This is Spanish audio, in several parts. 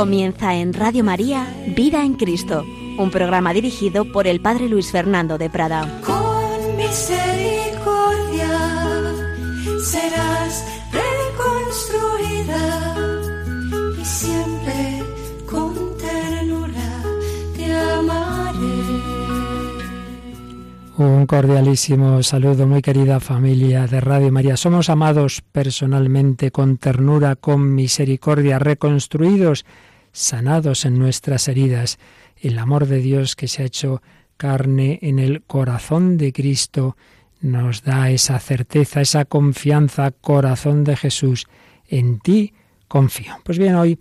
Comienza en Radio María Vida en Cristo, un programa dirigido por el Padre Luis Fernando de Prada. Con misericordia serás reconstruida y siempre con ternura te amaré. Un cordialísimo saludo, muy querida familia de Radio María. Somos amados personalmente, con ternura, con misericordia, reconstruidos, sanados en nuestras heridas. El amor de Dios que se ha hecho carne en el corazón de Cristo nos da esa certeza, esa confianza, corazón de Jesús. En ti confío. Pues bien, hoy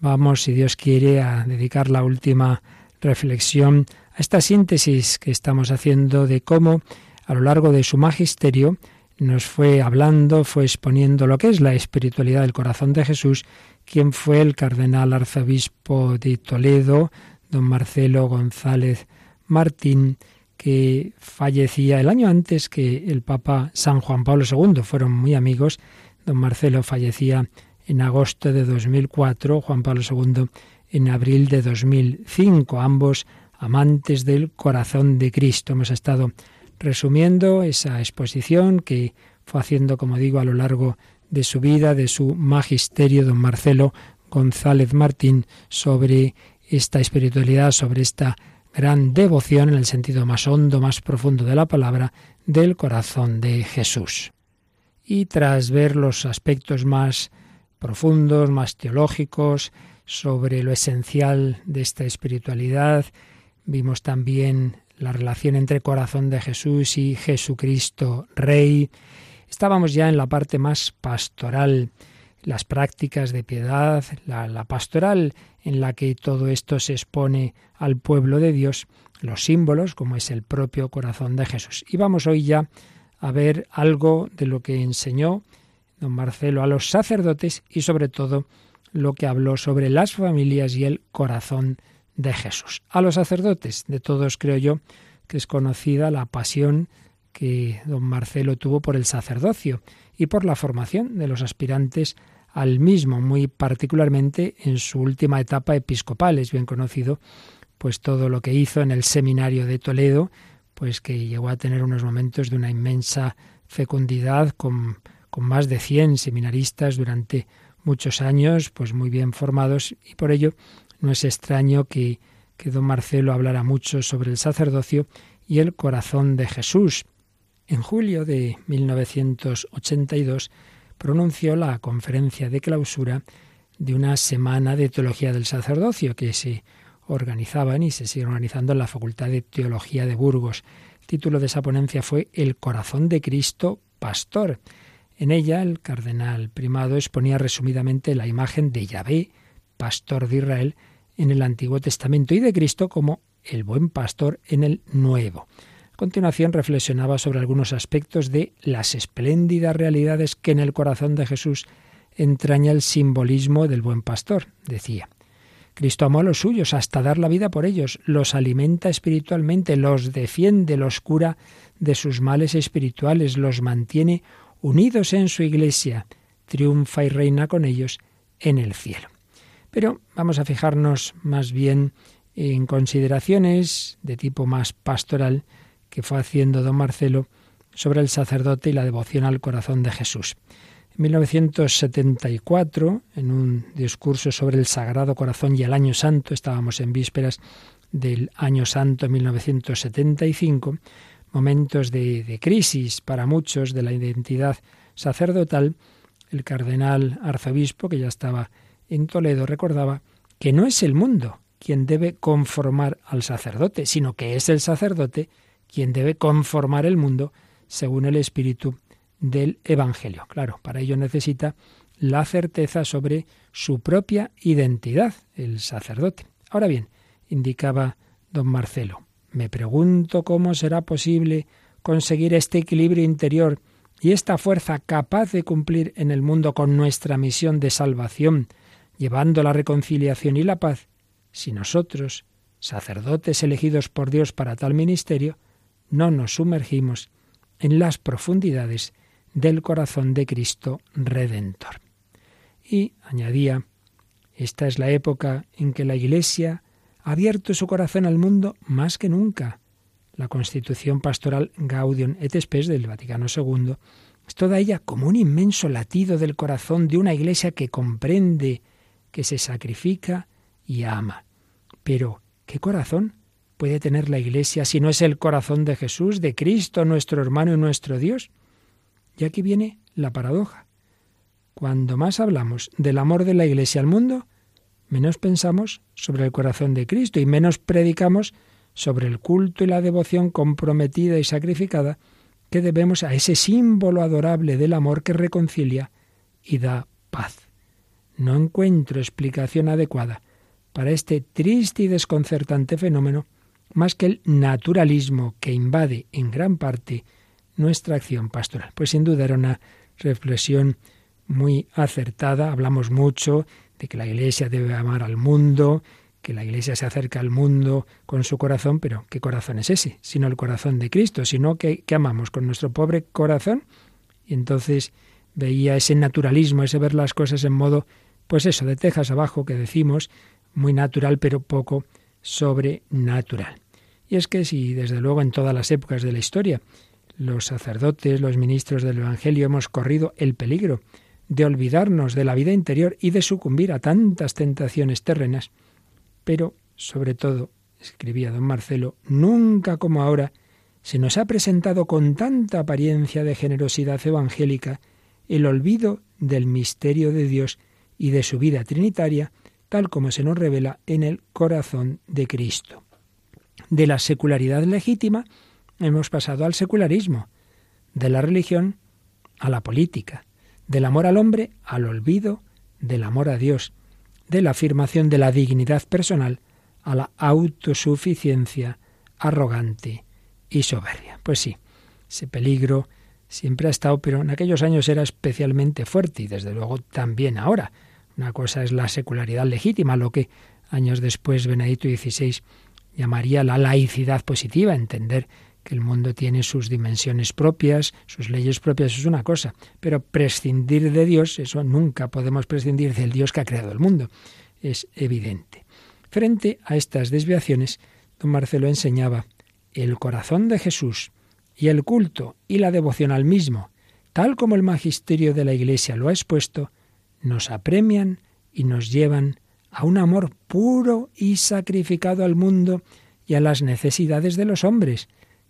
vamos, si Dios quiere, a dedicar la última reflexión a esta síntesis que estamos haciendo de cómo a lo largo de su magisterio nos fue hablando, fue exponiendo lo que es la espiritualidad del corazón de Jesús, quien fue el cardenal arzobispo de Toledo, don Marcelo González Martín, que fallecía el año antes que el Papa San Juan Pablo II. Fueron muy amigos. Don Marcelo fallecía en agosto de 2004, Juan Pablo II en abril de 2005, ambos amantes del corazón de Cristo. Hemos estado resumiendo esa exposición que fue haciendo, como digo, a lo largo de su vida, de su magisterio, don Marcelo González Martín, sobre esta espiritualidad, sobre esta gran devoción en el sentido más hondo, más profundo de la palabra, del corazón de Jesús. Y tras ver los aspectos más profundos, más teológicos, sobre lo esencial de esta espiritualidad, vimos también la relación entre corazón de Jesús y Jesucristo Rey. Estábamos ya en la parte más pastoral, las prácticas de piedad, la, pastoral en la que todo esto se expone al pueblo de Dios, los símbolos, como es el propio corazón de Jesús. Y vamos hoy ya a ver algo de lo que enseñó don Marcelo a los sacerdotes y sobre todo lo que habló sobre las familias y el corazón de Jesús. A los sacerdotes, de todos creo yo que es conocida la pasión que don Marcelo tuvo por el sacerdocio y por la formación de los aspirantes al mismo, muy particularmente en su última etapa episcopal. Es bien conocido pues todo lo que hizo en el seminario de Toledo, pues que llegó a tener unos momentos de una inmensa fecundidad con, con más de 100 seminaristas durante muchos años, pues muy bien formados y por ello no es extraño que, que don Marcelo hablara mucho sobre el sacerdocio y el corazón de Jesús. En julio de 1982 pronunció la conferencia de clausura de una semana de teología del sacerdocio que se organizaban y se sigue organizando en la Facultad de Teología de Burgos. El título de esa ponencia fue El corazón de Cristo, pastor. En ella el cardenal primado exponía resumidamente la imagen de Yahvé, pastor de Israel, en el Antiguo Testamento y de Cristo como el buen pastor en el Nuevo. A continuación reflexionaba sobre algunos aspectos de las espléndidas realidades que en el corazón de Jesús entraña el simbolismo del buen pastor. Decía, Cristo amó a los suyos hasta dar la vida por ellos, los alimenta espiritualmente, los defiende, los cura de sus males espirituales, los mantiene unidos en su iglesia, triunfa y reina con ellos en el cielo. Pero vamos a fijarnos más bien en consideraciones de tipo más pastoral que fue haciendo don Marcelo sobre el sacerdote y la devoción al corazón de Jesús. En 1974, en un discurso sobre el Sagrado Corazón y el Año Santo, estábamos en vísperas del Año Santo 1975, momentos de, de crisis para muchos de la identidad sacerdotal, el cardenal arzobispo, que ya estaba en Toledo, recordaba que no es el mundo quien debe conformar al sacerdote, sino que es el sacerdote quien debe conformar el mundo según el espíritu del Evangelio. Claro, para ello necesita la certeza sobre su propia identidad, el sacerdote. Ahora bien, indicaba don Marcelo, me pregunto cómo será posible conseguir este equilibrio interior y esta fuerza capaz de cumplir en el mundo con nuestra misión de salvación, llevando la reconciliación y la paz, si nosotros, sacerdotes elegidos por Dios para tal ministerio, no nos sumergimos en las profundidades del corazón de Cristo Redentor. Y añadía, esta es la época en que la Iglesia ha abierto su corazón al mundo más que nunca. La constitución pastoral Gaudium et Spes del Vaticano II es toda ella como un inmenso latido del corazón de una Iglesia que comprende, que se sacrifica y ama. Pero, ¿qué corazón puede tener la Iglesia si no es el corazón de Jesús, de Cristo, nuestro hermano y nuestro Dios? Y aquí viene la paradoja. Cuando más hablamos del amor de la Iglesia al mundo, menos pensamos sobre el corazón de Cristo y menos predicamos sobre el culto y la devoción comprometida y sacrificada que debemos a ese símbolo adorable del amor que reconcilia y da paz. No encuentro explicación adecuada para este triste y desconcertante fenómeno más que el naturalismo que invade en gran parte nuestra acción pastoral. Pues sin duda era una reflexión muy acertada. Hablamos mucho de que la Iglesia debe amar al mundo, que la Iglesia se acerca al mundo con su corazón, pero ¿qué corazón es ese? Sino el corazón de Cristo, sino que, que amamos con nuestro pobre corazón. Y entonces veía ese naturalismo, ese ver las cosas en modo, pues eso, de tejas abajo que decimos, muy natural, pero poco sobrenatural. Y es que si desde luego en todas las épocas de la historia los sacerdotes, los ministros del Evangelio hemos corrido el peligro de olvidarnos de la vida interior y de sucumbir a tantas tentaciones terrenas, pero sobre todo, escribía don Marcelo, nunca como ahora se nos ha presentado con tanta apariencia de generosidad evangélica el olvido del misterio de Dios y de su vida trinitaria, tal como se nos revela en el corazón de Cristo. De la secularidad legítima hemos pasado al secularismo, de la religión a la política, del amor al hombre al olvido del amor a Dios, de la afirmación de la dignidad personal a la autosuficiencia arrogante y soberbia. Pues sí, ese peligro siempre ha estado, pero en aquellos años era especialmente fuerte y desde luego también ahora. Una cosa es la secularidad legítima, lo que años después Benedicto XVI llamaría la laicidad positiva, entender que el mundo tiene sus dimensiones propias, sus leyes propias, es una cosa, pero prescindir de Dios, eso nunca podemos prescindir del Dios que ha creado el mundo, es evidente. Frente a estas desviaciones, don Marcelo enseñaba el corazón de Jesús y el culto y la devoción al mismo, tal como el magisterio de la Iglesia lo ha expuesto, nos apremian y nos llevan a un amor puro y sacrificado al mundo y a las necesidades de los hombres,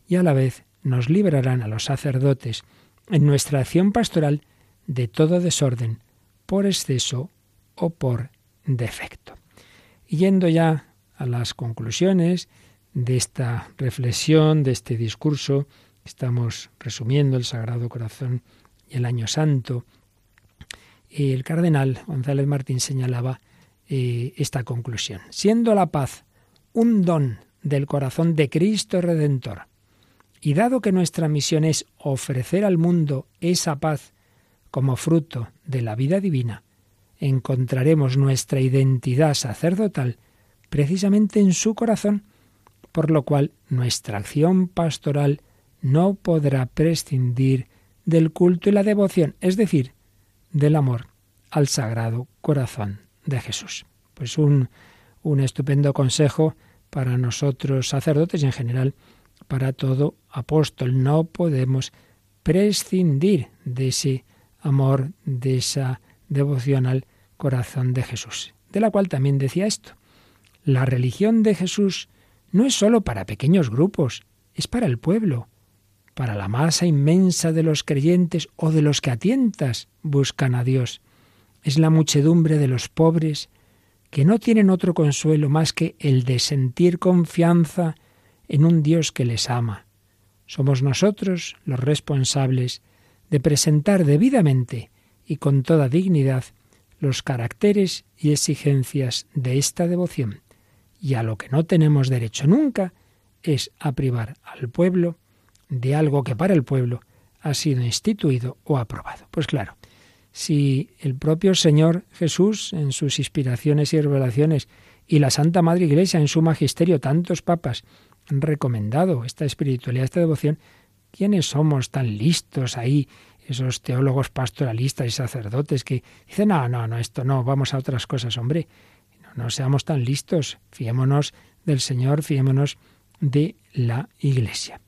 y a la vez nos librarán a los sacerdotes en nuestra acción pastoral de todo desorden, por exceso o por defecto. Yendo ya a las conclusiones de esta reflexión, de este discurso, estamos resumiendo el Sagrado Corazón y el Año Santo, el cardenal González Martín señalaba eh, esta conclusión. Siendo la paz un don del corazón de Cristo Redentor, y dado que nuestra misión es ofrecer al mundo esa paz como fruto de la vida divina, encontraremos nuestra identidad sacerdotal precisamente en su corazón, por lo cual nuestra acción pastoral no podrá prescindir del culto y la devoción, es decir, del amor al sagrado corazón de Jesús. Pues un, un estupendo consejo para nosotros sacerdotes y en general para todo apóstol. No podemos prescindir de ese amor, de esa devoción al corazón de Jesús, de la cual también decía esto. La religión de Jesús no es sólo para pequeños grupos, es para el pueblo, para la masa inmensa de los creyentes o de los que a tientas buscan a Dios. Es la muchedumbre de los pobres que no tienen otro consuelo más que el de sentir confianza en un Dios que les ama. Somos nosotros los responsables de presentar debidamente y con toda dignidad los caracteres y exigencias de esta devoción. Y a lo que no tenemos derecho nunca es a privar al pueblo de algo que para el pueblo ha sido instituido o aprobado. Pues claro, si el propio Señor Jesús en sus inspiraciones y revelaciones y la Santa Madre Iglesia en su magisterio, tantos papas, han recomendado esta espiritualidad, esta devoción. ¿Quiénes somos tan listos ahí, esos teólogos pastoralistas y sacerdotes que dicen, no, no, no, esto no, vamos a otras cosas, hombre? No, no seamos tan listos, fiémonos del Señor, fiémonos de la Iglesia.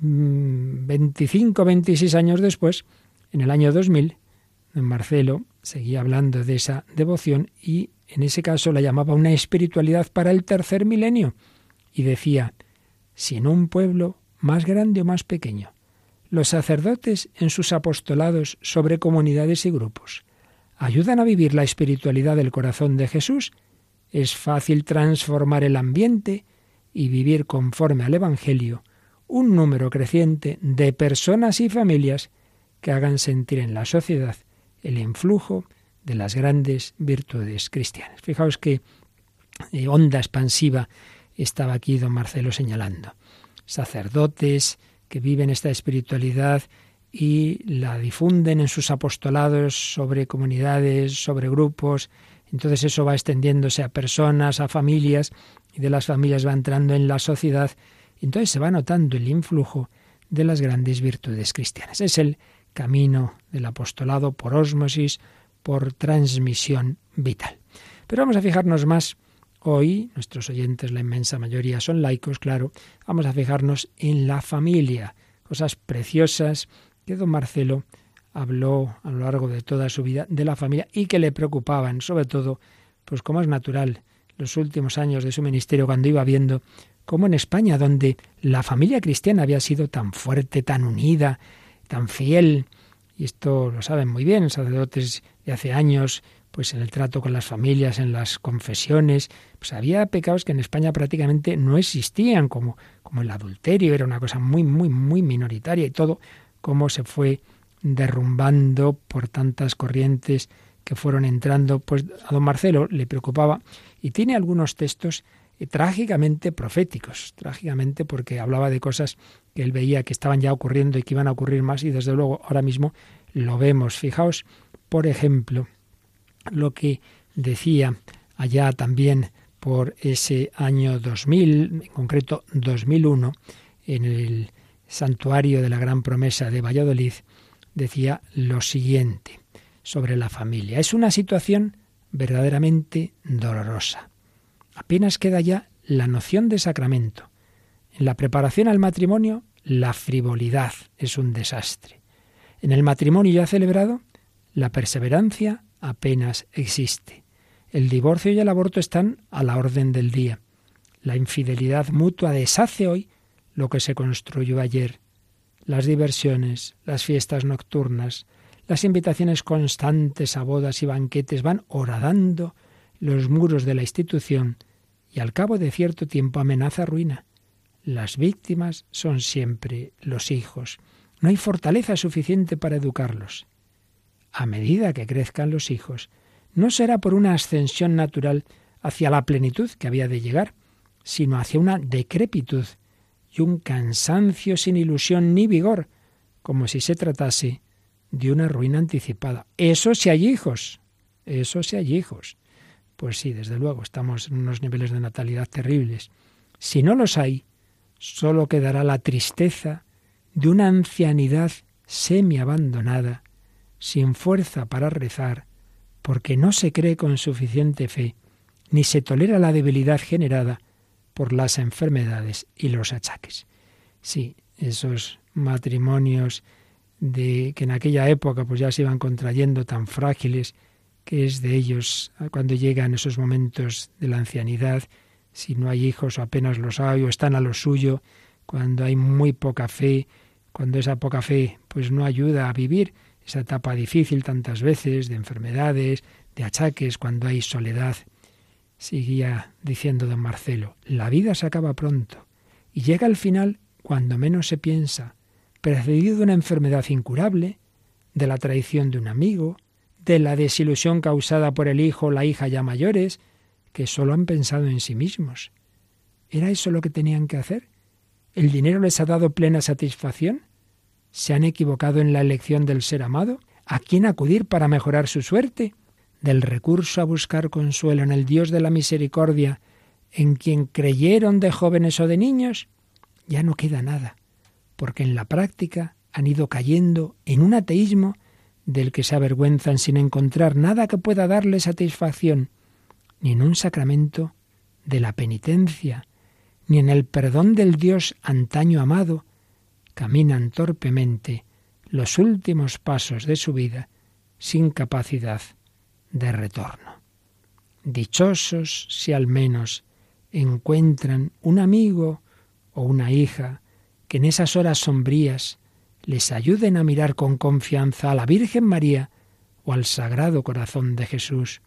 25, mm, 26 años después, en el año 2000, Marcelo seguía hablando de esa devoción y en ese caso la llamaba una espiritualidad para el tercer milenio. Y decía, si en un pueblo más grande o más pequeño, los sacerdotes en sus apostolados sobre comunidades y grupos ayudan a vivir la espiritualidad del corazón de Jesús, es fácil transformar el ambiente y vivir conforme al Evangelio un número creciente de personas y familias que hagan sentir en la sociedad el influjo de las grandes virtudes cristianas. Fijaos qué eh, onda expansiva estaba aquí don Marcelo señalando. Sacerdotes que viven esta espiritualidad y la difunden en sus apostolados sobre comunidades, sobre grupos. Entonces eso va extendiéndose a personas, a familias, y de las familias va entrando en la sociedad. Entonces se va notando el influjo de las grandes virtudes cristianas. Es el camino del apostolado por ósmosis, por transmisión vital. Pero vamos a fijarnos más hoy, nuestros oyentes, la inmensa mayoría son laicos, claro, vamos a fijarnos en la familia, cosas preciosas que don Marcelo habló a lo largo de toda su vida de la familia y que le preocupaban, sobre todo, pues como es natural, los últimos años de su ministerio, cuando iba viendo cómo en España, donde la familia cristiana había sido tan fuerte, tan unida, tan fiel, y esto lo saben muy bien, sacerdotes de hace años, pues en el trato con las familias, en las confesiones, pues había pecados que en España prácticamente no existían, como, como el adulterio, era una cosa muy, muy, muy minoritaria y todo, cómo se fue derrumbando por tantas corrientes que fueron entrando, pues a don Marcelo le preocupaba y tiene algunos textos eh, trágicamente proféticos, trágicamente porque hablaba de cosas que él veía que estaban ya ocurriendo y que iban a ocurrir más y desde luego ahora mismo lo vemos. Fijaos, por ejemplo, lo que decía allá también por ese año 2000, en concreto 2001, en el santuario de la Gran Promesa de Valladolid, decía lo siguiente sobre la familia. Es una situación verdaderamente dolorosa. Apenas queda ya la noción de sacramento. En la preparación al matrimonio, la frivolidad es un desastre. En el matrimonio ya celebrado, la perseverancia apenas existe. El divorcio y el aborto están a la orden del día. La infidelidad mutua deshace hoy lo que se construyó ayer. Las diversiones, las fiestas nocturnas, las invitaciones constantes a bodas y banquetes van horadando los muros de la institución y al cabo de cierto tiempo amenaza ruina. Las víctimas son siempre los hijos. No hay fortaleza suficiente para educarlos. A medida que crezcan los hijos, no será por una ascensión natural hacia la plenitud que había de llegar, sino hacia una decrepitud y un cansancio sin ilusión ni vigor, como si se tratase de una ruina anticipada. Eso si hay hijos, eso si hay hijos. Pues sí, desde luego, estamos en unos niveles de natalidad terribles. Si no los hay, sólo quedará la tristeza de una ancianidad semi-abandonada, sin fuerza para rezar, porque no se cree con suficiente fe, ni se tolera la debilidad generada por las enfermedades y los achaques. Sí, esos matrimonios de que en aquella época pues ya se iban contrayendo tan frágiles, es de ellos cuando llegan esos momentos de la ancianidad, si no hay hijos o apenas los hay o están a lo suyo, cuando hay muy poca fe, cuando esa poca fe pues no ayuda a vivir esa etapa difícil tantas veces de enfermedades, de achaques, cuando hay soledad. Seguía diciendo don Marcelo, la vida se acaba pronto y llega al final cuando menos se piensa, precedido de una enfermedad incurable, de la traición de un amigo, de la desilusión causada por el hijo o la hija ya mayores, que solo han pensado en sí mismos. ¿Era eso lo que tenían que hacer? ¿El dinero les ha dado plena satisfacción? ¿Se han equivocado en la elección del ser amado? ¿A quién acudir para mejorar su suerte? Del recurso a buscar consuelo en el Dios de la misericordia en quien creyeron de jóvenes o de niños, ya no queda nada, porque en la práctica han ido cayendo en un ateísmo del que se avergüenzan sin encontrar nada que pueda darle satisfacción, ni en un sacramento de la penitencia, ni en el perdón del Dios antaño amado, caminan torpemente los últimos pasos de su vida sin capacidad de retorno. Dichosos si al menos encuentran un amigo o una hija que en esas horas sombrías les ayuden a mirar con confianza a la Virgen María o al Sagrado Corazón de Jesús,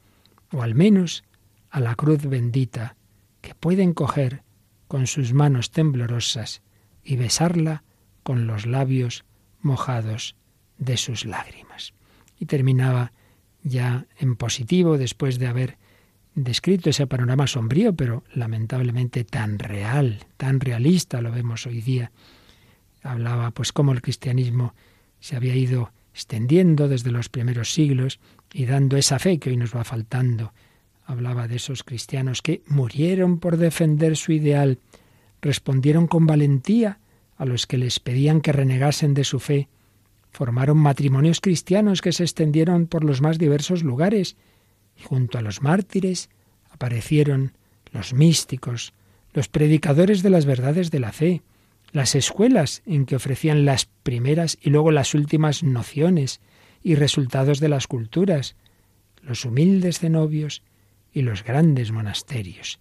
o al menos a la cruz bendita que pueden coger con sus manos temblorosas y besarla con los labios mojados de sus lágrimas. Y terminaba ya en positivo después de haber descrito ese panorama sombrío, pero lamentablemente tan real, tan realista, lo vemos hoy día. Hablaba pues cómo el cristianismo se había ido extendiendo desde los primeros siglos y dando esa fe que hoy nos va faltando. Hablaba de esos cristianos que murieron por defender su ideal, respondieron con valentía a los que les pedían que renegasen de su fe, formaron matrimonios cristianos que se extendieron por los más diversos lugares, y junto a los mártires aparecieron los místicos, los predicadores de las verdades de la fe, las escuelas en que ofrecían las primeras y luego las últimas nociones y resultados de las culturas, los humildes cenobios y los grandes monasterios.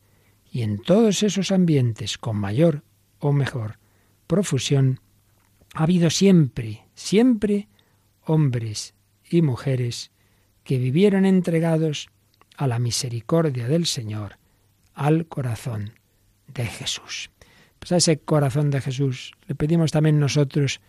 Y en todos esos ambientes, con mayor o mejor profusión, ha habido siempre, siempre hombres y mujeres que vivieron entregados a la misericordia del Señor, al corazón de Jesús. Pues a ese corazón de Jesús le pedimos también nosotros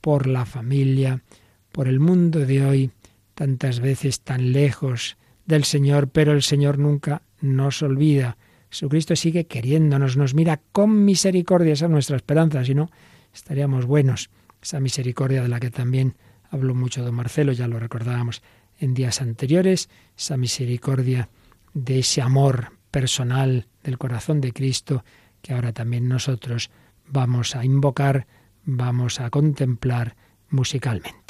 por la familia, por el mundo de hoy, tantas veces tan lejos del Señor, pero el Señor nunca nos olvida. Jesucristo sigue queriéndonos, nos mira con misericordia, esa es nuestra esperanza, si no, estaríamos buenos. Esa misericordia de la que también habló mucho don Marcelo, ya lo recordábamos en días anteriores, esa misericordia de ese amor personal del corazón de Cristo que ahora también nosotros vamos a invocar, vamos a contemplar musicalmente.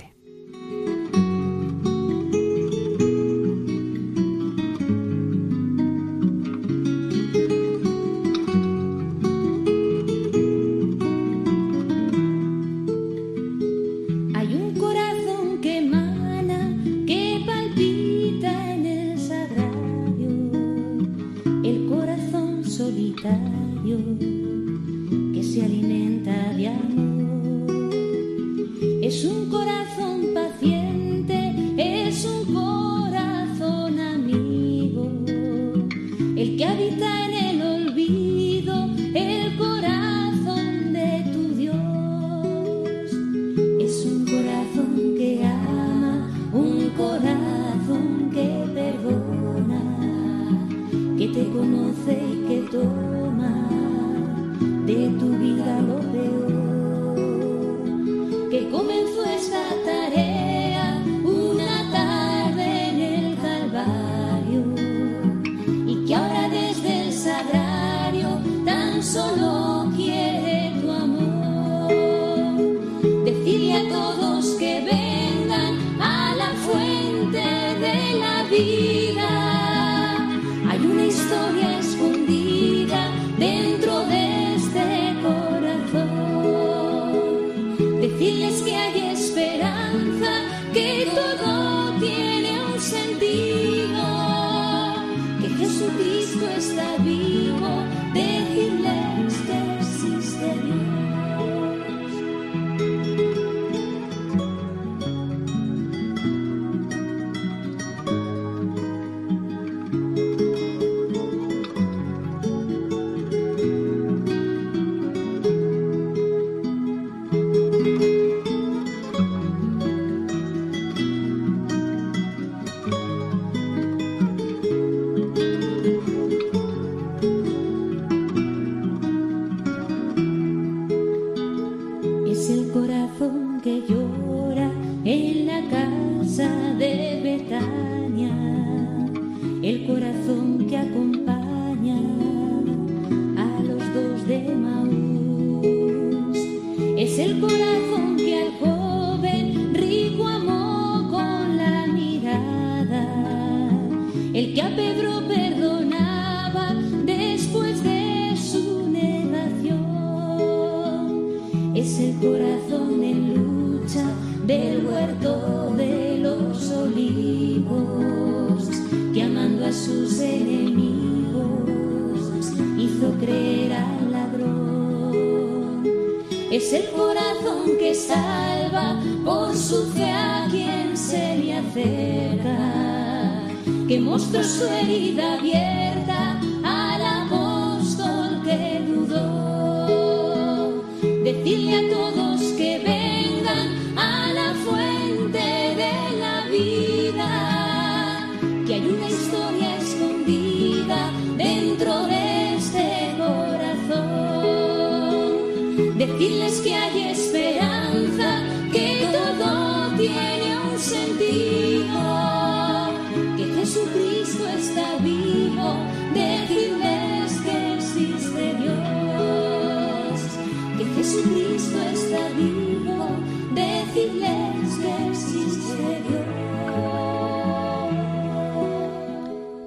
esperando.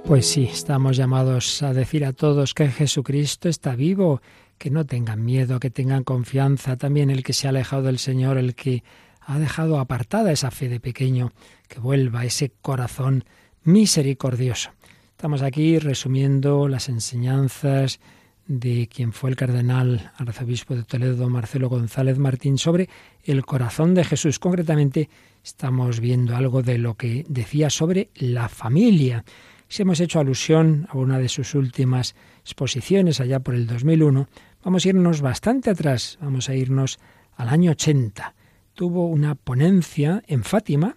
Pues sí, estamos llamados a decir a todos que Jesucristo está vivo, que no tengan miedo, que tengan confianza. También el que se ha alejado del Señor, el que ha dejado apartada esa fe de pequeño, que vuelva ese corazón misericordioso. Estamos aquí resumiendo las enseñanzas de quien fue el cardenal arzobispo de Toledo, Marcelo González Martín, sobre el corazón de Jesús. Concretamente, estamos viendo algo de lo que decía sobre la familia. Si hemos hecho alusión a una de sus últimas exposiciones allá por el 2001, vamos a irnos bastante atrás, vamos a irnos al año 80. Tuvo una ponencia en Fátima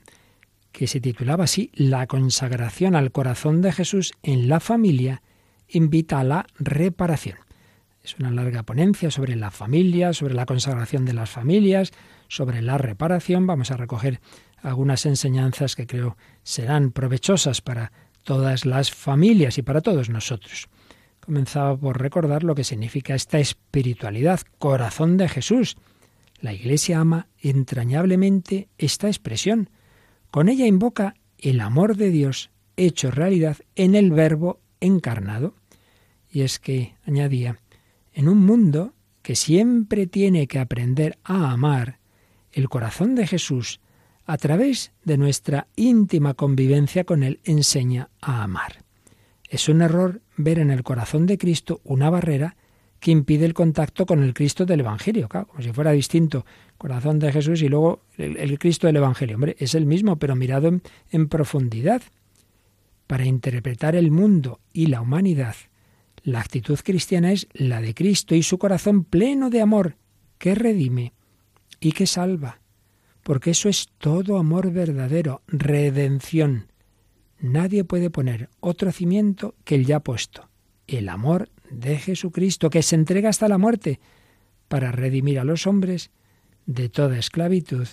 que se titulaba así La consagración al corazón de Jesús en la familia invita a la reparación. Es una larga ponencia sobre la familia, sobre la consagración de las familias, sobre la reparación. Vamos a recoger algunas enseñanzas que creo serán provechosas para todas las familias y para todos nosotros. Comenzaba por recordar lo que significa esta espiritualidad, corazón de Jesús. La Iglesia ama entrañablemente esta expresión. Con ella invoca el amor de Dios hecho realidad en el Verbo encarnado. Y es que, añadía, en un mundo que siempre tiene que aprender a amar, el corazón de Jesús, a través de nuestra íntima convivencia con Él, enseña a amar. Es un error ver en el corazón de Cristo una barrera que impide el contacto con el Cristo del Evangelio, claro, como si fuera distinto corazón de Jesús y luego el, Cristo del Evangelio. Hombre, es el mismo, pero mirado en profundidad. Para interpretar el mundo y la humanidad, la actitud cristiana es la de Cristo y su corazón pleno de amor, que redime y que salva, porque eso es todo amor verdadero, redención. Nadie puede poner otro cimiento que el ya puesto, el amor de Jesucristo, que se entrega hasta la muerte para redimir a los hombres de toda esclavitud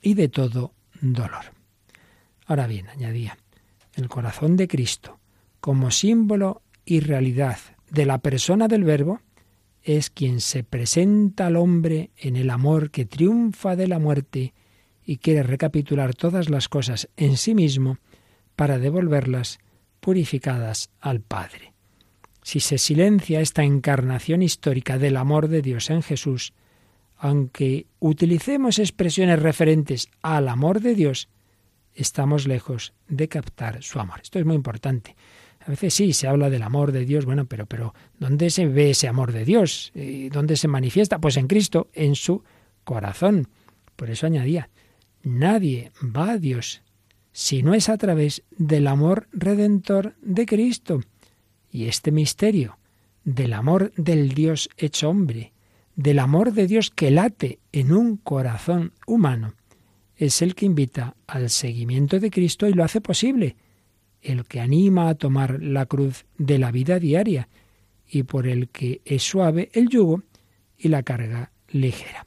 y de todo dolor. Ahora bien, añadía, el corazón de Cristo, como símbolo y realidad de la persona del Verbo, es quien se presenta al hombre en el amor que triunfa de la muerte y quiere recapitular todas las cosas en sí mismo para devolverlas purificadas al Padre. Si se silencia esta encarnación histórica del amor de Dios en Jesús, aunque utilicemos expresiones referentes al amor de Dios, estamos lejos de captar su amor. Esto es muy importante. A veces sí, se habla del amor de Dios, bueno, pero, pero ¿dónde se ve ese amor de Dios? ¿Dónde se manifiesta? Pues en Cristo, en su corazón. Por eso añadía, nadie va a Dios si no es a través del amor redentor de Cristo. Y este misterio del amor del Dios hecho hombre, del amor de Dios que late en un corazón humano, es el que invita al seguimiento de Cristo y lo hace posible, el que anima a tomar la cruz de la vida diaria y por el que es suave el yugo y la carga ligera.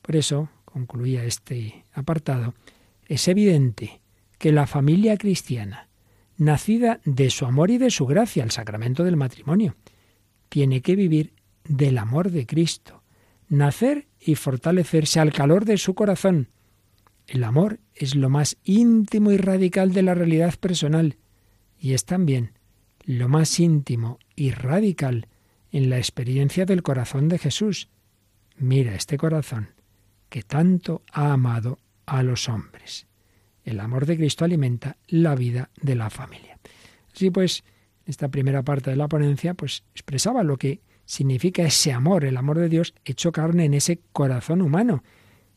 Por eso, concluía este apartado, es evidente que la familia cristiana, nacida de su amor y de su gracia, el sacramento del matrimonio, tiene que vivir del amor de Cristo, nacer y fortalecerse al calor de su corazón. El amor es lo más íntimo y radical de la realidad personal y es también lo más íntimo y radical en la experiencia del corazón de Jesús. Mira este corazón que tanto ha amado a los hombres. El amor de Cristo alimenta la vida de la familia. Así pues, esta primera parte de la ponencia, pues expresaba lo que significa ese amor, el amor de Dios hecho carne en ese corazón humano.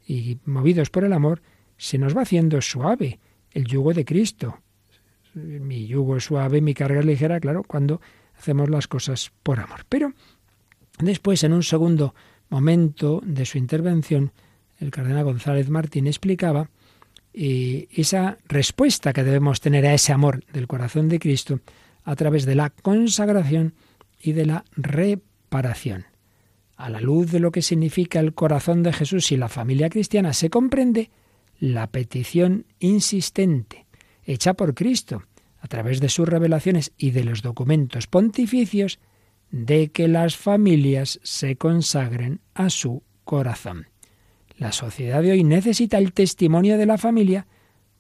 Y movidos por el amor, se nos va haciendo suave el yugo de Cristo. Mi yugo es suave, mi carga es ligera, claro, cuando hacemos las cosas por amor. Pero después, en un segundo momento de su intervención, el cardenal González Martín explicaba eh, esa respuesta que debemos tener a ese amor del corazón de Cristo a través de la consagración y de la reparación. A la luz de lo que significa el corazón de Jesús y la familia cristiana se comprende la petición insistente hecha por Cristo a través de sus revelaciones y de los documentos pontificios de que las familias se consagren a su corazón. La sociedad de hoy necesita el testimonio de la familia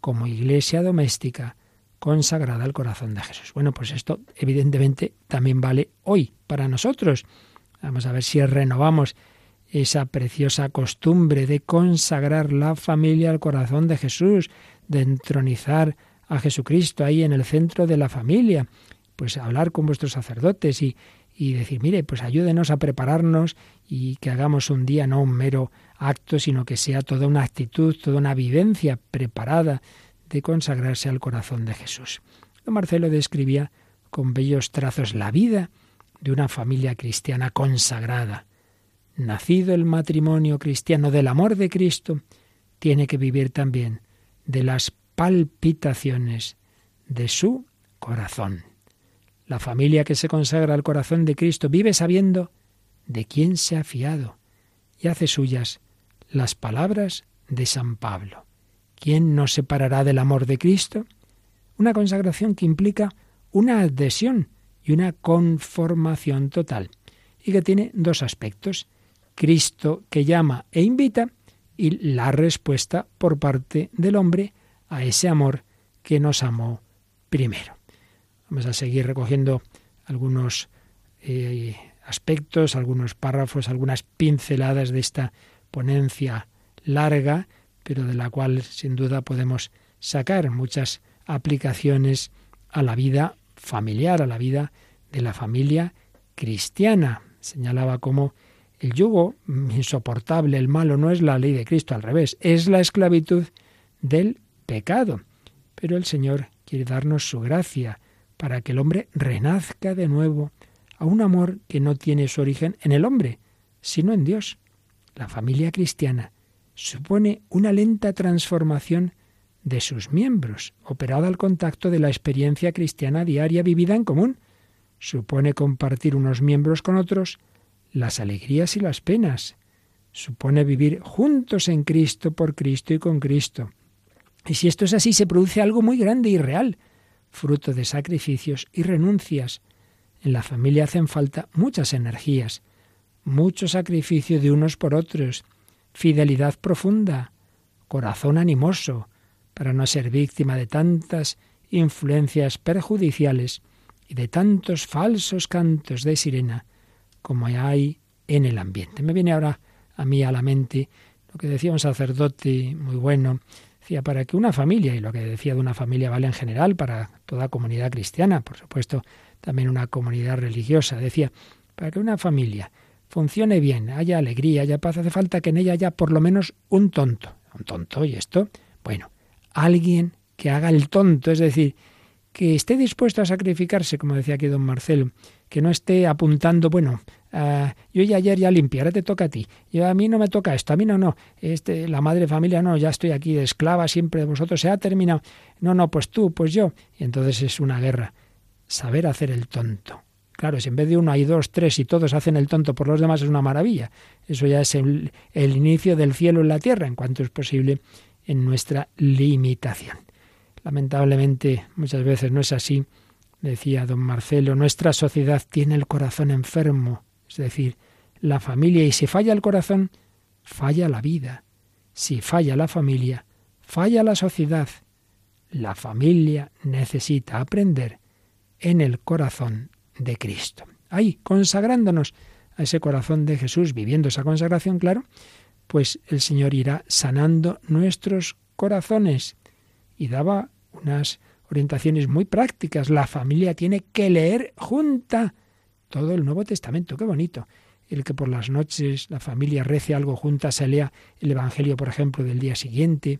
como iglesia doméstica consagrada al corazón de Jesús. Bueno, pues esto evidentemente también vale hoy para nosotros. Vamos a ver si renovamos esa preciosa costumbre de consagrar la familia al corazón de Jesús, de entronizar a Jesucristo ahí en el centro de la familia. Pues hablar con vuestros sacerdotes y, y decir, mire, pues ayúdenos a prepararnos y que hagamos un día no un mero acto, sino que sea toda una actitud, toda una vivencia preparada de consagrarse al corazón de Jesús. Marcelo describía con bellos trazos la vida de una familia cristiana consagrada. Nacido el matrimonio cristiano del amor de Cristo, tiene que vivir también de las palpitaciones de su corazón. La familia que se consagra al corazón de Cristo vive sabiendo de quién se ha fiado y hace suyas las palabras de San Pablo. ¿Quién nos separará del amor de Cristo? Una consagración que implica una adhesión y una conformación total, y que tiene dos aspectos. Cristo que llama e invita y la respuesta por parte del hombre a ese amor que nos amó primero. Vamos a seguir recogiendo algunos eh, aspectos, algunos párrafos, algunas pinceladas de esta ponencia larga, pero de la cual sin duda podemos sacar muchas aplicaciones a la vida familiar, a la vida de la familia cristiana. Señalaba cómo el yugo insoportable, el malo, no es la ley de Cristo, al revés, es la esclavitud del pecado. Pero el Señor quiere darnos su gracia, para que el hombre renazca de nuevo a un amor que no tiene su origen en el hombre, sino en Dios. La familia cristiana supone una lenta transformación de sus miembros, operada al contacto de la experiencia cristiana diaria vivida en común. Supone compartir unos miembros con otros las alegrías y las penas. Supone vivir juntos en Cristo, por Cristo y con Cristo. Y si esto es así, se produce algo muy grande y real, fruto de sacrificios y renuncias. En la familia hacen falta muchas energías, mucho sacrificio de unos por otros, fidelidad profunda, corazón animoso, para no ser víctima de tantas influencias perjudiciales y de tantos falsos cantos de sirena como hay en el ambiente. Me viene ahora a mí a la mente lo que decía un sacerdote muy bueno, para que una familia, y lo que decía de una familia vale en general para toda comunidad cristiana, por supuesto, también una comunidad religiosa, decía, para que una familia funcione bien, haya alegría, haya paz, hace falta que en ella haya por lo menos un tonto. Un tonto, ¿y esto? Bueno, alguien que haga el tonto, es decir, que esté dispuesto a sacrificarse, como decía aquí don Marcelo, que no esté apuntando, bueno, Ah, yo ya ayer ya limpié, ahora te toca a ti. Yo a mí no me toca esto, a mí no, no. Este, la madre familia no, ya estoy aquí de esclava siempre de vosotros, se ha terminado. No, no, pues tú, pues yo. Y entonces es una guerra. Saber hacer el tonto. Claro, si en vez de uno hay dos, tres y todos hacen el tonto por los demás es una maravilla. Eso ya es el inicio del cielo en la tierra, en cuanto es posible en nuestra limitación. Lamentablemente muchas veces no es así, decía don Marcelo, nuestra sociedad tiene el corazón enfermo, es decir, la familia y si falla el corazón, falla la vida. Si falla la familia, falla la sociedad. La familia necesita aprender en el corazón de Cristo. Ahí, consagrándonos a ese corazón de Jesús, viviendo esa consagración, claro, pues el Señor irá sanando nuestros corazones. Y daba unas orientaciones muy prácticas. La familia tiene que leer junta todo el Nuevo Testamento. Qué bonito. El que por las noches la familia rece algo junta, se lea el Evangelio, por ejemplo, del día siguiente.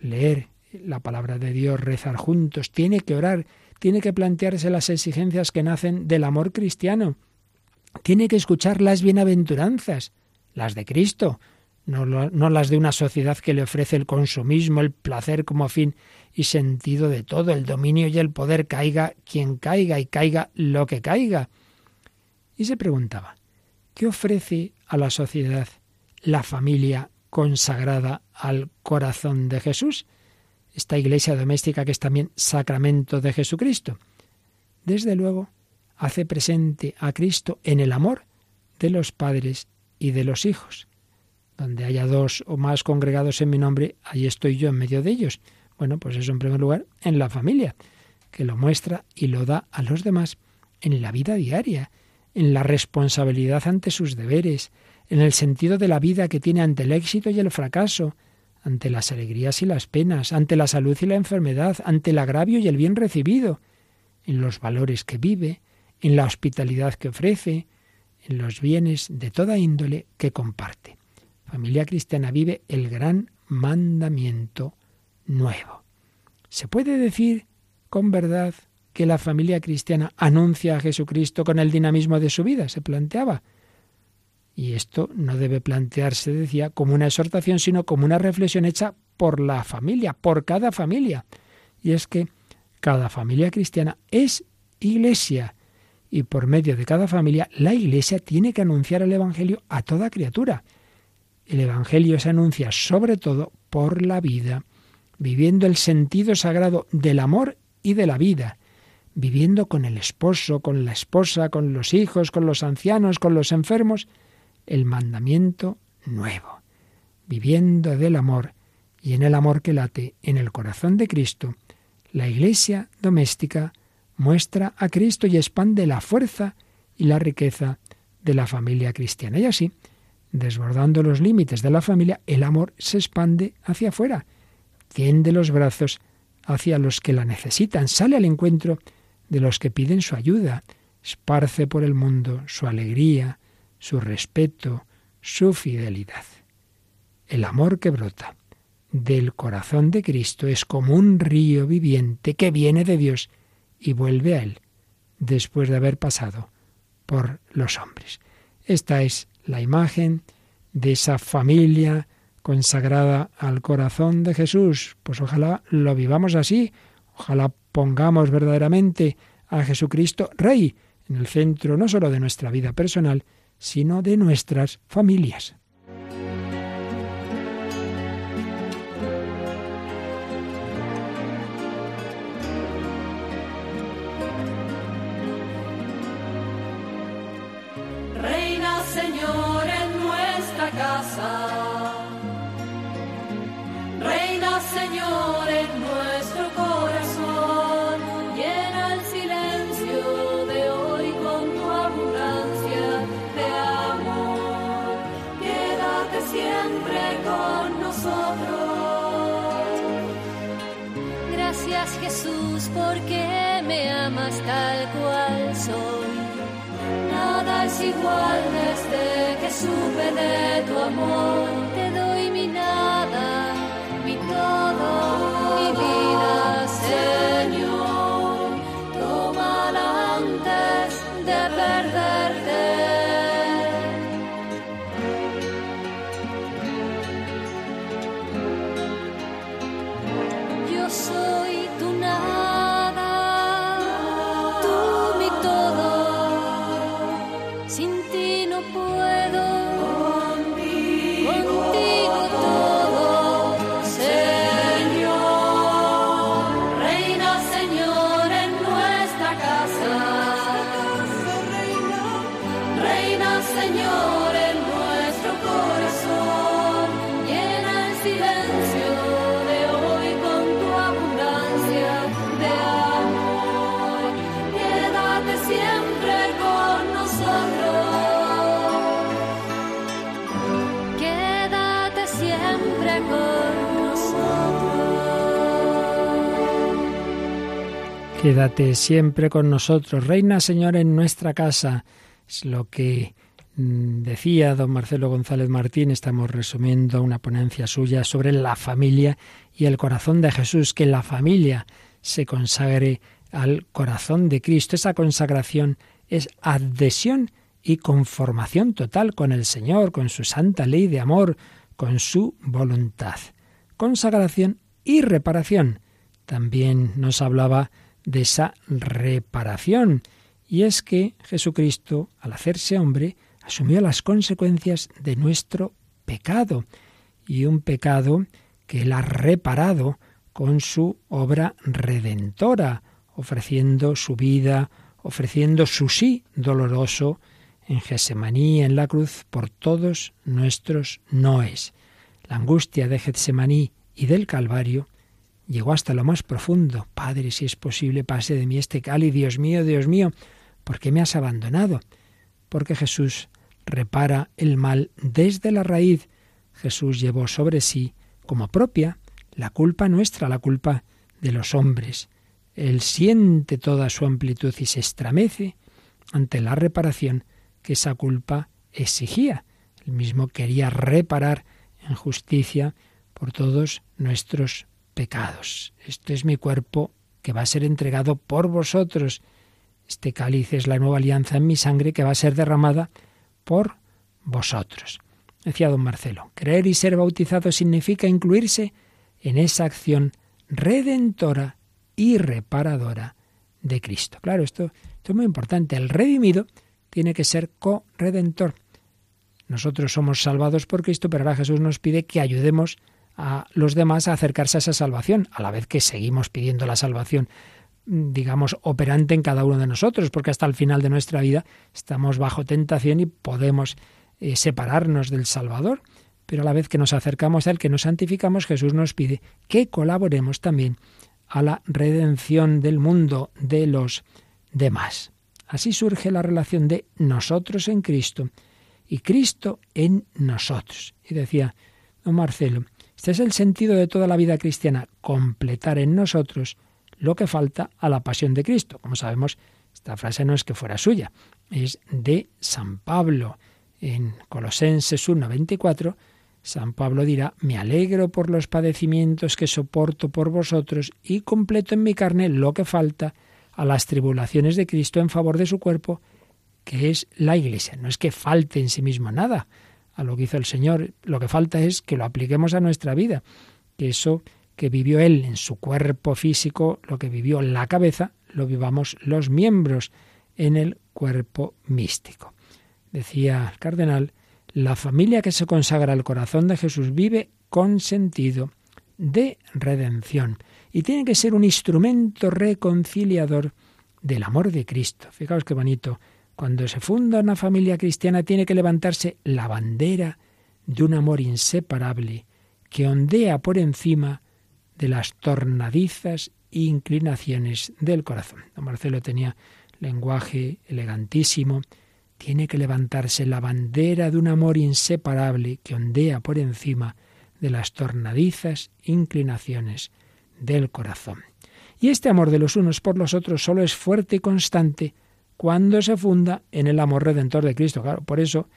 Leer la palabra de Dios, rezar juntos. Tiene que orar, tiene que plantearse las exigencias que nacen del amor cristiano. Tiene que escuchar las bienaventuranzas, las de Cristo, no, no, las de una sociedad que le ofrece el consumismo, el placer como fin y sentido de todo, el dominio y el poder caiga quien caiga y caiga lo que caiga. Y se preguntaba, ¿qué ofrece a la sociedad la familia consagrada al corazón de Jesús? Esta iglesia doméstica que es también sacramento de Jesucristo. Desde luego, hace presente a Cristo en el amor de los padres y de los hijos donde haya dos o más congregados en mi nombre, ahí estoy yo en medio de ellos. Bueno, pues eso en primer lugar en la familia, que lo muestra y lo da a los demás en la vida diaria, en la responsabilidad ante sus deberes, en el sentido de la vida que tiene ante el éxito y el fracaso, ante las alegrías y las penas, ante la salud y la enfermedad, ante el agravio y el bien recibido, en los valores que vive, en la hospitalidad que ofrece, en los bienes de toda índole que comparte familia cristiana vive el gran mandamiento nuevo. ¿Se puede decir con verdad que la familia cristiana anuncia a Jesucristo con el dinamismo de su vida? Se planteaba. Y esto no debe plantearse, decía, como una exhortación, sino como una reflexión hecha por la familia, por cada familia. Y es que cada familia cristiana es iglesia. Y por medio de cada familia, la iglesia tiene que anunciar el Evangelio a toda criatura. El Evangelio se anuncia sobre todo por la vida, viviendo el sentido sagrado del amor y de la vida, viviendo con el esposo, con la esposa, con los hijos, con los ancianos, con los enfermos, el mandamiento nuevo, viviendo del amor y en el amor que late en el corazón de Cristo, la iglesia doméstica muestra a Cristo y expande la fuerza y la riqueza de la familia cristiana. Y así, desbordando los límites de la familia, el amor se expande hacia afuera, tiende los brazos hacia los que la necesitan, sale al encuentro de los que piden su ayuda, esparce por el mundo su alegría, su respeto, su fidelidad. El amor que brota del corazón de Cristo es como un río viviente que viene de Dios y vuelve a Él después de haber pasado por los hombres. Esta es la imagen de esa familia consagrada al corazón de Jesús. Pues ojalá lo vivamos así, ojalá pongamos verdaderamente a Jesucristo Rey en el centro no solo de nuestra vida personal, sino de nuestras familias. Supe de tu amor. Quédate siempre con nosotros. Reina Señor en nuestra casa. Es lo que mm, decía don Marcelo González Martín. Estamos resumiendo una ponencia suya sobre la familia y el corazón de Jesús. Que la familia se consagre al corazón de Cristo. Esa consagración es adhesión y conformación total con el Señor, con su santa ley de amor, con su voluntad. Consagración y reparación. También nos hablaba de esa reparación. Y es que Jesucristo, al hacerse hombre, asumió las consecuencias de nuestro pecado. Y un pecado que él ha reparado con su obra redentora, ofreciendo su vida, ofreciendo su sí doloroso en Getsemaní, en la cruz, por todos nuestros noes. La angustia de Getsemaní y del Calvario llegó hasta lo más profundo. Padre, si es posible, pase de mí este cáliz. Dios mío, Dios mío, ¿por qué me has abandonado? Porque Jesús repara el mal desde la raíz. Jesús llevó sobre sí, como propia, la culpa nuestra, la culpa de los hombres. Él siente toda su amplitud y se estremece ante la reparación que esa culpa exigía. Él mismo quería reparar en justicia por todos nuestros pecados. Este es mi cuerpo que va a ser entregado por vosotros. Este cáliz es la nueva alianza en mi sangre que va a ser derramada por vosotros. Decía don Marcelo, creer y ser bautizado significa incluirse en esa acción redentora y reparadora de Cristo. Claro, esto, esto es muy importante. El redimido tiene que ser co-redentor. Nosotros somos salvados por Cristo, pero ahora Jesús nos pide que ayudemos a los demás a acercarse a esa salvación, a la vez que seguimos pidiendo la salvación digamos, operante en cada uno de nosotros, porque hasta el final de nuestra vida estamos bajo tentación y podemos eh, separarnos del Salvador. Pero a la vez que nos acercamos a Él, que nos santificamos, Jesús nos pide que colaboremos también a la redención del mundo de los demás. Así surge la relación de nosotros en Cristo y Cristo en nosotros. Y decía don Marcelo, este es el sentido de toda la vida cristiana, completar en nosotros lo que falta a la pasión de Cristo. Como sabemos, esta frase no es que fuera suya, es de San Pablo. En Colosenses 1:24, San Pablo dirá, me alegro por los padecimientos que soporto por vosotros y completo en mi carne lo que falta a las tribulaciones de Cristo en favor de su cuerpo, que es la Iglesia. No es que falte en sí mismo nada, a lo que hizo el Señor. Lo que falta es que lo apliquemos a nuestra vida, que eso que vivió Él en su cuerpo físico, lo que vivió en la cabeza, lo vivamos los miembros en el cuerpo místico. Decía el cardenal, la familia que se consagra al corazón de Jesús vive con sentido de redención y tiene que ser un instrumento reconciliador del amor de Cristo. Fijaos qué bonito cuando se funda una familia cristiana tiene que levantarse la bandera de un amor inseparable que ondea por encima de las tornadizas inclinaciones del corazón. Don Marcelo tenía lenguaje elegantísimo. Tiene que levantarse la bandera de un amor inseparable que ondea por encima de las tornadizas inclinaciones del corazón. Y este amor de los unos por los otros solo es fuerte y constante cuando se funda en el amor redentor de Cristo. Claro, por eso,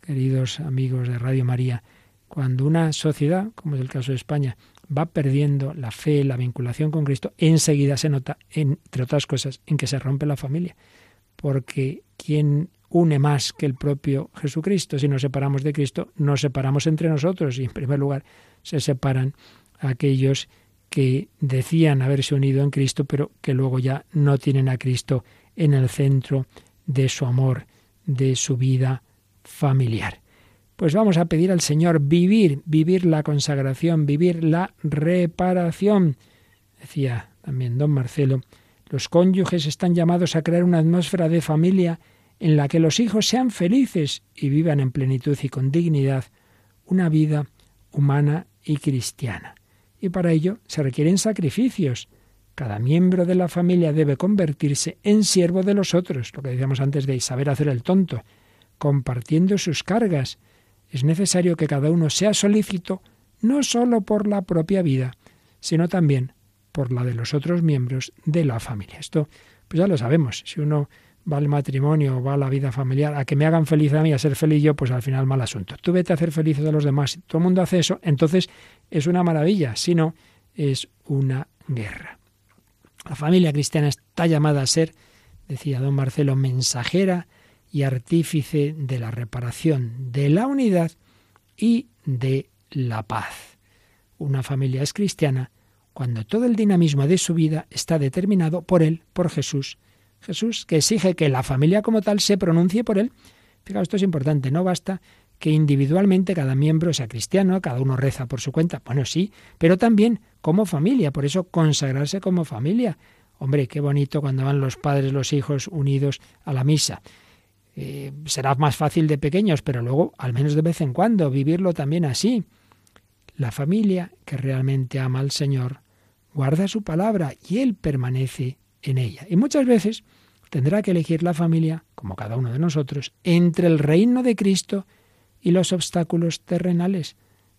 queridos amigos de Radio María, cuando una sociedad, como es el caso de España, va perdiendo la fe, la vinculación con Cristo, enseguida se nota, entre otras cosas, en que se rompe la familia. Porque quien une más que el propio Jesucristo, si nos separamos de Cristo, nos separamos entre nosotros y en primer lugar se separan aquellos que decían haberse unido en Cristo, pero que luego ya no tienen a Cristo en el centro de su amor, de su vida familiar. Pues vamos a pedir al Señor vivir, vivir la consagración, vivir la reparación. Decía también don Marcelo, los cónyuges están llamados a crear una atmósfera de familia en la que los hijos sean felices y vivan en plenitud y con dignidad una vida humana y cristiana. Y para ello se requieren sacrificios, cada miembro de la familia debe convertirse en siervo de los otros, lo que decíamos antes de saber hacer el tonto, compartiendo sus cargas. Es necesario que cada uno sea solícito no sólo por la propia vida, sino también por la de los otros miembros de la familia. Esto, pues ya lo sabemos. Si uno va al matrimonio o va a la vida familiar, a que me hagan feliz a mí, a ser feliz yo, pues al final mal asunto. Tú vete a hacer felices a los demás. Si todo el mundo hace eso, entonces es una maravilla. Si no, es una guerra. La familia cristiana está llamada a ser, decía don Marcelo, mensajera y artífice de la reparación, de la unidad y de la paz. Una familia es cristiana cuando todo el dinamismo de su vida está determinado por Él, por Jesús. Jesús que exige que la familia como tal se pronuncie por Él. Fijaos, esto es importante, no basta que individualmente cada miembro sea cristiano, cada uno reza por su cuenta. Bueno, sí, pero también como familia, por eso consagrarse como familia. Hombre, qué bonito cuando van los padres, los hijos unidos a la misa. Eh, será más fácil de pequeños, pero luego, al menos de vez en cuando, vivirlo también así. La familia que realmente ama al Señor guarda su palabra y Él permanece en ella. Y muchas veces tendrá que elegir la familia, como cada uno de nosotros, entre el reino de Cristo y los obstáculos terrenales,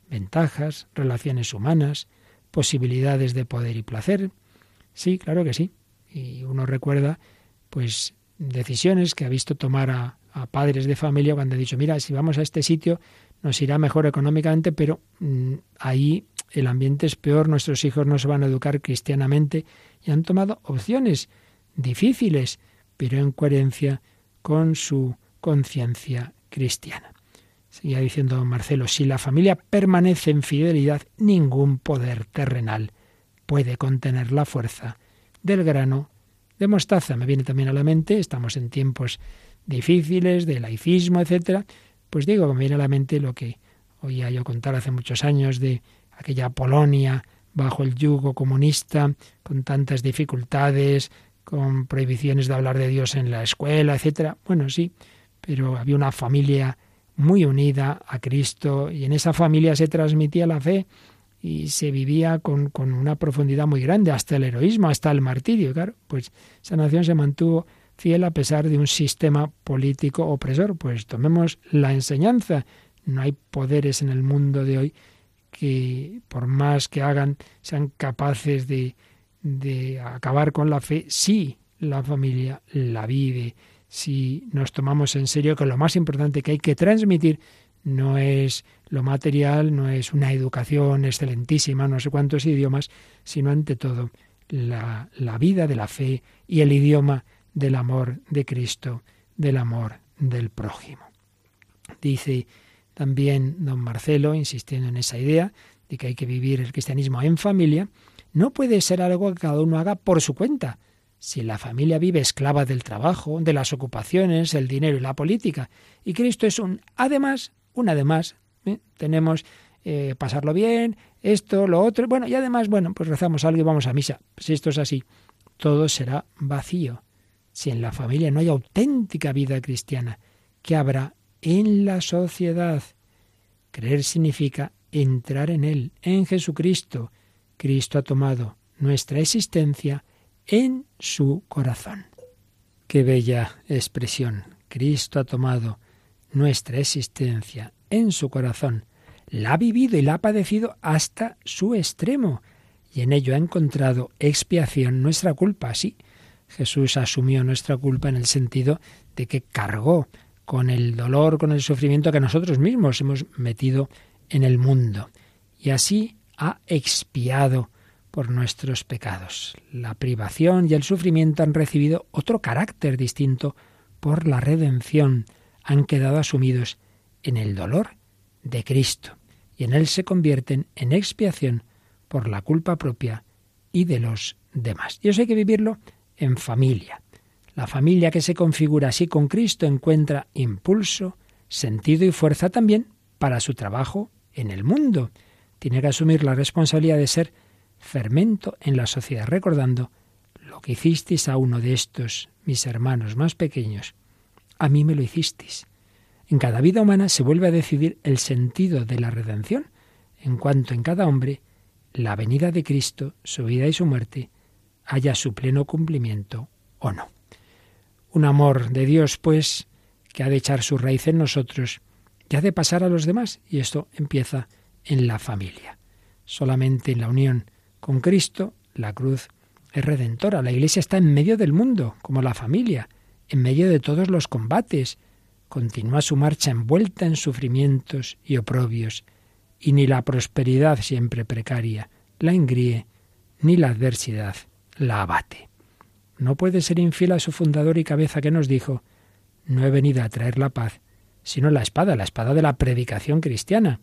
ventajas, relaciones humanas, posibilidades de poder y placer. Sí, claro que sí. Y uno recuerda, pues, decisiones que ha visto tomar a, padres de familia cuando ha dicho, mira, si vamos a este sitio nos irá mejor económicamente, pero mm, ahí el ambiente es peor, nuestros hijos no se van a educar cristianamente y han tomado opciones difíciles, pero en coherencia con su conciencia cristiana. Seguía diciendo Marcelo, si la familia permanece en fidelidad, ningún poder terrenal puede contener la fuerza del grano de mostaza. Me viene también a la mente, estamos en tiempos difíciles, de laicismo, etcétera. Pues digo, me viene a la mente lo que oía yo contar hace muchos años de aquella Polonia bajo el yugo comunista, con tantas dificultades, con prohibiciones de hablar de Dios en la escuela, etcétera. Bueno, sí, pero había una familia muy unida a Cristo y en esa familia se transmitía la fe y se vivía con, con, una profundidad muy grande, hasta el heroísmo, hasta el martirio. Claro, pues esa nación se mantuvo fiel a pesar de un sistema político opresor. Pues tomemos la enseñanza. No hay poderes en el mundo de hoy que, por más que hagan, sean capaces de, de acabar con la fe si la familia la vive, si nos tomamos en serio que lo más importante que hay que transmitir no es lo material, no es una educación excelentísima, no sé cuántos idiomas, sino ante todo la, la vida de la fe y el idioma del amor de Cristo, del amor del prójimo. Dice también don Marcelo, insistiendo en esa idea de que hay que vivir el cristianismo en familia, no puede ser algo que cada uno haga por su cuenta. Si la familia vive esclava del trabajo, de las ocupaciones, el dinero y la política, y Cristo es un además un además. ¿eh? Tenemos eh, pasarlo bien, esto, lo otro. Bueno, y además, bueno, pues rezamos algo y vamos a misa. Si esto es así, todo será vacío. Si en la familia no hay auténtica vida cristiana, ¿qué habrá en la sociedad? Creer significa entrar en Él, en Jesucristo. Cristo ha tomado nuestra existencia en su corazón. Qué bella expresión. Cristo ha tomado nuestra existencia en su corazón, la ha vivido y la ha padecido hasta su extremo, y en ello ha encontrado expiación nuestra culpa. Sí, Jesús asumió nuestra culpa en el sentido de que cargó con el dolor, con el sufrimiento que nosotros mismos hemos metido en el mundo, y así ha expiado por nuestros pecados. La privación y el sufrimiento han recibido otro carácter distinto por la redención han quedado asumidos en el dolor de Cristo y en él se convierten en expiación por la culpa propia y de los demás. Y eso hay que vivirlo en familia. La familia que se configura así con Cristo encuentra impulso, sentido y fuerza también para su trabajo en el mundo. Tiene que asumir la responsabilidad de ser fermento en la sociedad, recordando lo que hicisteis a uno de estos, mis hermanos más pequeños, a mí me lo hicisteis. En cada vida humana se vuelve a decidir el sentido de la redención, en cuanto en cada hombre la venida de Cristo, su vida y su muerte, haya su pleno cumplimiento o no. Un amor de Dios, pues, que ha de echar su raíz en nosotros y ha de pasar a los demás, y esto empieza en la familia. Solamente en la unión con Cristo, La cruz es redentora. La Iglesia está en medio del mundo, como la familia, en medio de todos los combates. Continúa su marcha envuelta en sufrimientos y oprobios, y ni la prosperidad siempre precaria la engríe, ni la adversidad la abate. No puede ser infiel a su fundador y cabeza que nos dijo, no he venido a traer la paz, sino la espada, la espada de la predicación cristiana.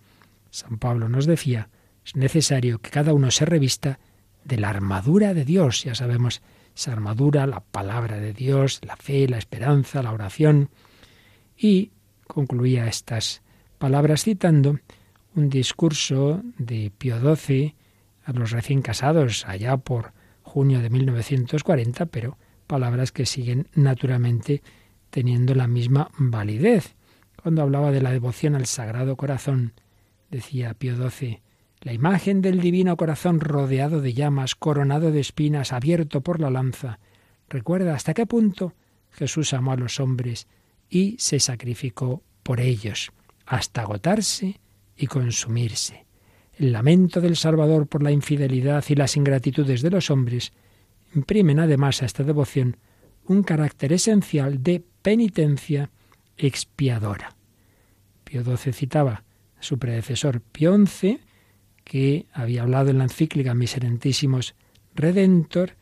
San Pablo nos decía, es necesario que cada uno se revista de la armadura de Dios. Ya sabemos, esa armadura, la palabra de Dios, la fe, la esperanza, la oración. Y concluía estas palabras citando un discurso de Pío XII a los recién casados allá por junio de 1940, pero palabras que siguen naturalmente teniendo la misma validez. Cuando hablaba de la devoción al Sagrado Corazón, decía Pío XII, la imagen del divino corazón rodeado de llamas, coronado de espinas, abierto por la lanza, recuerda hasta qué punto Jesús amó a los hombres y se sacrificó por ellos, hasta agotarse y consumirse. El lamento del Salvador por la infidelidad y las ingratitudes de los hombres imprimen además a esta devoción un carácter esencial de penitencia expiadora. Pío XII citaba a su predecesor Pío XI, que había hablado en la encíclica Miserentísimos Redentor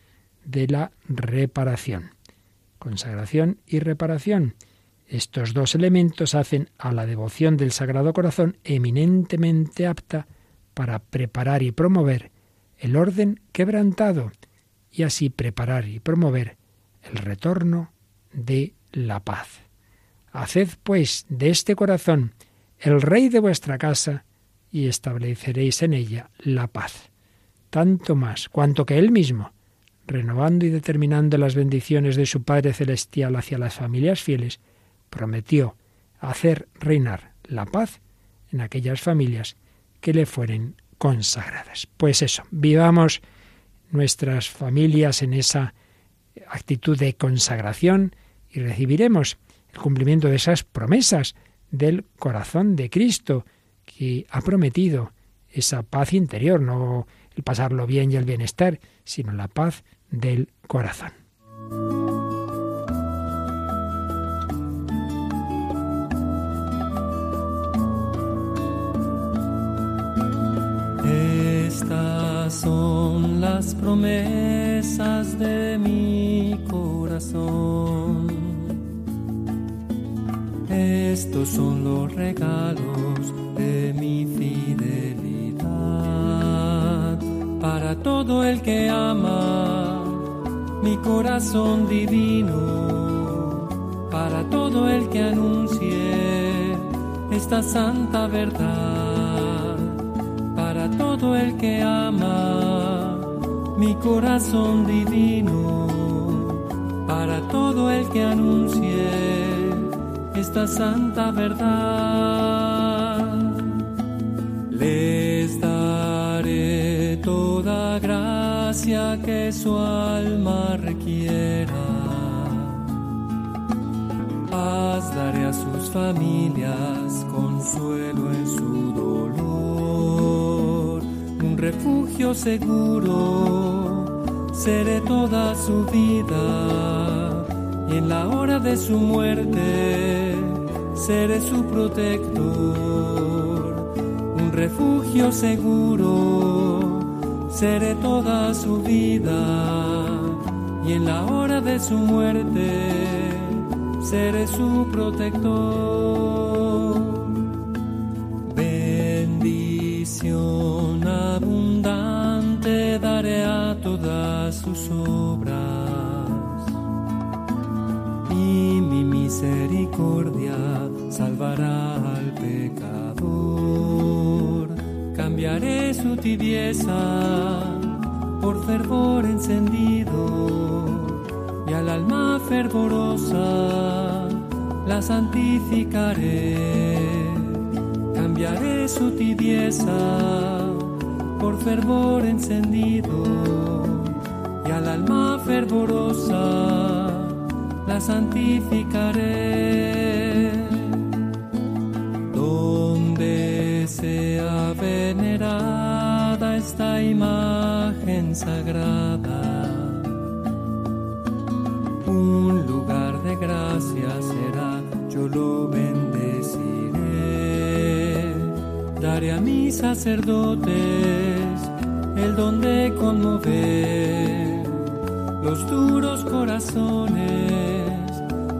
de la reparación. Consagración y reparación. Estos dos elementos hacen a la devoción del Sagrado Corazón eminentemente apta para preparar y promover el orden quebrantado y así preparar y promover el retorno de la paz. Haced pues de este corazón el rey de vuestra casa y estableceréis en ella la paz. Tanto más cuanto que Él mismo, renovando y determinando las bendiciones de su Padre Celestial hacia las familias fieles, prometió hacer reinar la paz en aquellas familias que le fueren consagradas. Pues eso, vivamos nuestras familias en esa actitud de consagración y recibiremos el cumplimiento de esas promesas del corazón de Cristo que ha prometido esa paz interior, no el pasarlo bien y el bienestar, sino la paz del corazón. Estas son las promesas de mi corazón. Estos son los regalos todo el que ama mi corazón divino, para todo el que anuncie esta santa verdad. Todo el que ama mi corazón divino, para todo el que anuncie esta santa verdad. Gracia que su alma requiera. Paz daré a sus familias, consuelo en su dolor. Refugio seguro, seré toda su vida. Y en la hora de su muerte seré su protector, un refugio seguro, seré toda su vida y en la hora de su muerte seré su protector. abundante daré a todas sus obras y mi misericordia salvará al Cambiaré su tibieza por fervor encendido y al alma fervorosa la santificaré cambiaré su tibieza por fervor encendido y al alma fervorosa la santificaré. Imagen sagrada. Un lugar de gracia será, yo lo bendeciré. Daré a mis sacerdotes el don de conmover los duros corazones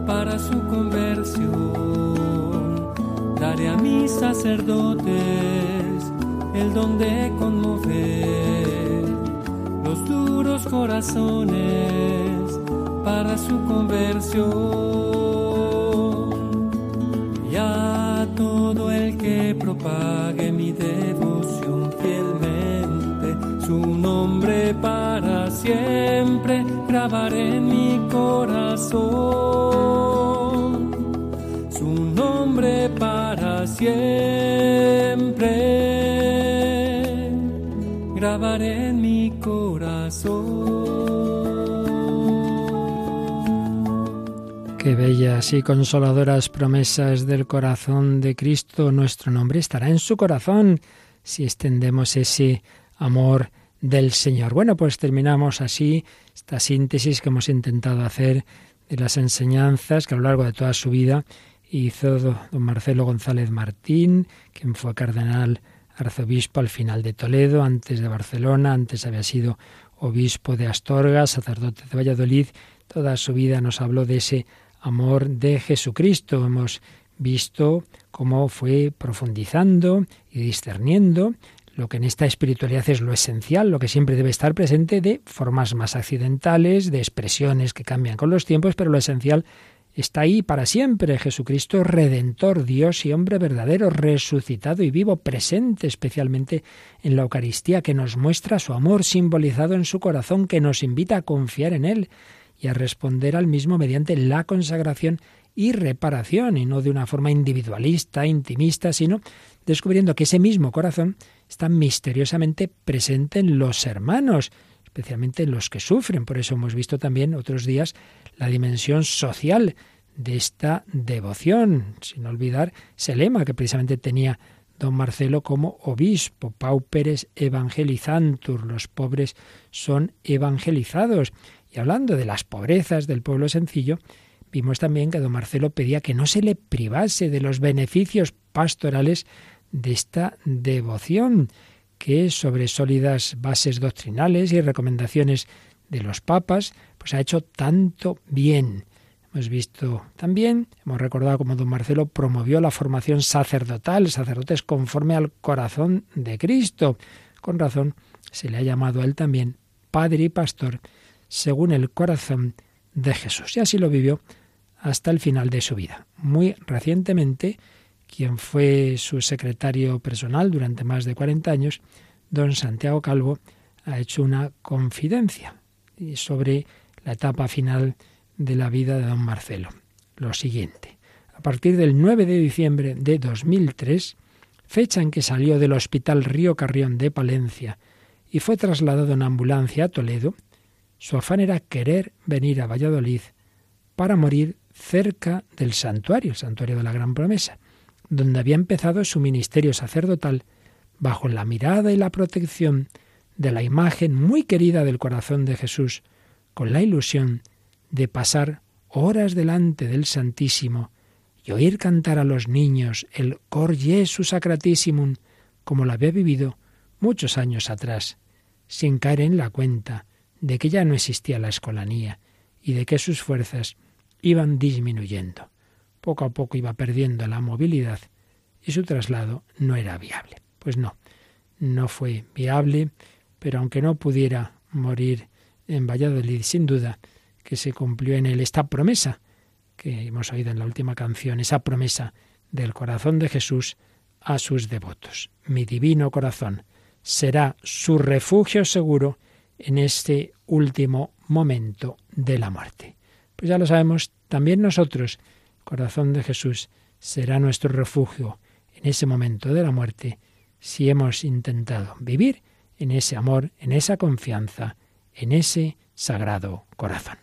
para su conversión. Daré a mis sacerdotes el don de conmover los duros corazones para su conversión. Y a todo el que propague mi devoción fielmente, su nombre para siempre grabaré en mi corazón. Su nombre para siempre en mi corazón. Qué bellas y consoladoras promesas del corazón de Cristo. Nuestro nombre estará en su corazón si extendemos ese amor del Señor. Bueno, pues terminamos así esta síntesis que hemos intentado hacer de las enseñanzas que a lo largo de toda su vida hizo don Marcelo González Martín, quien fue cardenal arzobispo al final de Toledo, antes de Barcelona, antes había sido obispo de Astorga, sacerdote de Valladolid. Toda su vida nos habló de ese amor de Jesucristo. Hemos visto cómo fue profundizando y discerniendo lo que en esta espiritualidad es lo esencial, lo que siempre debe estar presente de formas más accidentales, de expresiones que cambian con los tiempos, pero lo esencial está ahí para siempre. Jesucristo, Redentor, Dios y hombre verdadero, resucitado y vivo, presente especialmente en la Eucaristía, que nos muestra su amor simbolizado en su corazón, que nos invita a confiar en Él y a responder al mismo mediante la consagración y reparación, y no de una forma individualista, intimista, sino descubriendo que ese mismo corazón está misteriosamente presente en los hermanos, especialmente en los que sufren. Por eso hemos visto también otros días la dimensión social de esta devoción, sin olvidar ese lema que precisamente tenía don Marcelo como obispo, pauperes evangelizantur, los pobres son evangelizados. Y hablando de las pobrezas del pueblo sencillo, vimos también que don Marcelo pedía que no se le privase de los beneficios pastorales de esta devoción, que sobre sólidas bases doctrinales y recomendaciones de los papas, pues ha hecho tanto bien. Hemos visto también, hemos recordado cómo don Marcelo promovió la formación sacerdotal, sacerdotes conforme al corazón de Cristo. Con razón se le ha llamado a él también padre y pastor según el corazón de Jesús. Y así lo vivió hasta el final de su vida. Muy recientemente, quien fue su secretario personal durante más de 40 años, don Santiago Calvo, ha hecho una confidencia sobre la etapa final de la vida de don Marcelo. Lo siguiente. A partir del 9 de diciembre de 2003, fecha en que salió del Hospital Río Carrión de Palencia y fue trasladado en ambulancia a Toledo, su afán era querer venir a Valladolid para morir cerca del santuario, el santuario de la Gran Promesa, donde había empezado su ministerio sacerdotal bajo la mirada y la protección de la imagen muy querida del corazón de Jesús, con la ilusión de pasar horas delante del Santísimo y oír cantar a los niños el Cor Jesu Sacratissimum, como lo había vivido muchos años atrás, sin caer en la cuenta de que ya no existía la escolanía y de que sus fuerzas iban disminuyendo. Poco a poco iba perdiendo la movilidad y su traslado no era viable. Pues no, no fue viable pero aunque no pudiera morir en Valladolid, sin duda que se cumplió en él esta promesa que hemos oído en la última canción, esa promesa del corazón de Jesús a sus devotos. Mi divino corazón será su refugio seguro en este último momento de la muerte. Pues ya lo sabemos, también nosotros, corazón de Jesús, será nuestro refugio en ese momento de la muerte si hemos intentado vivir en ese amor, en esa confianza, en ese sagrado corazón.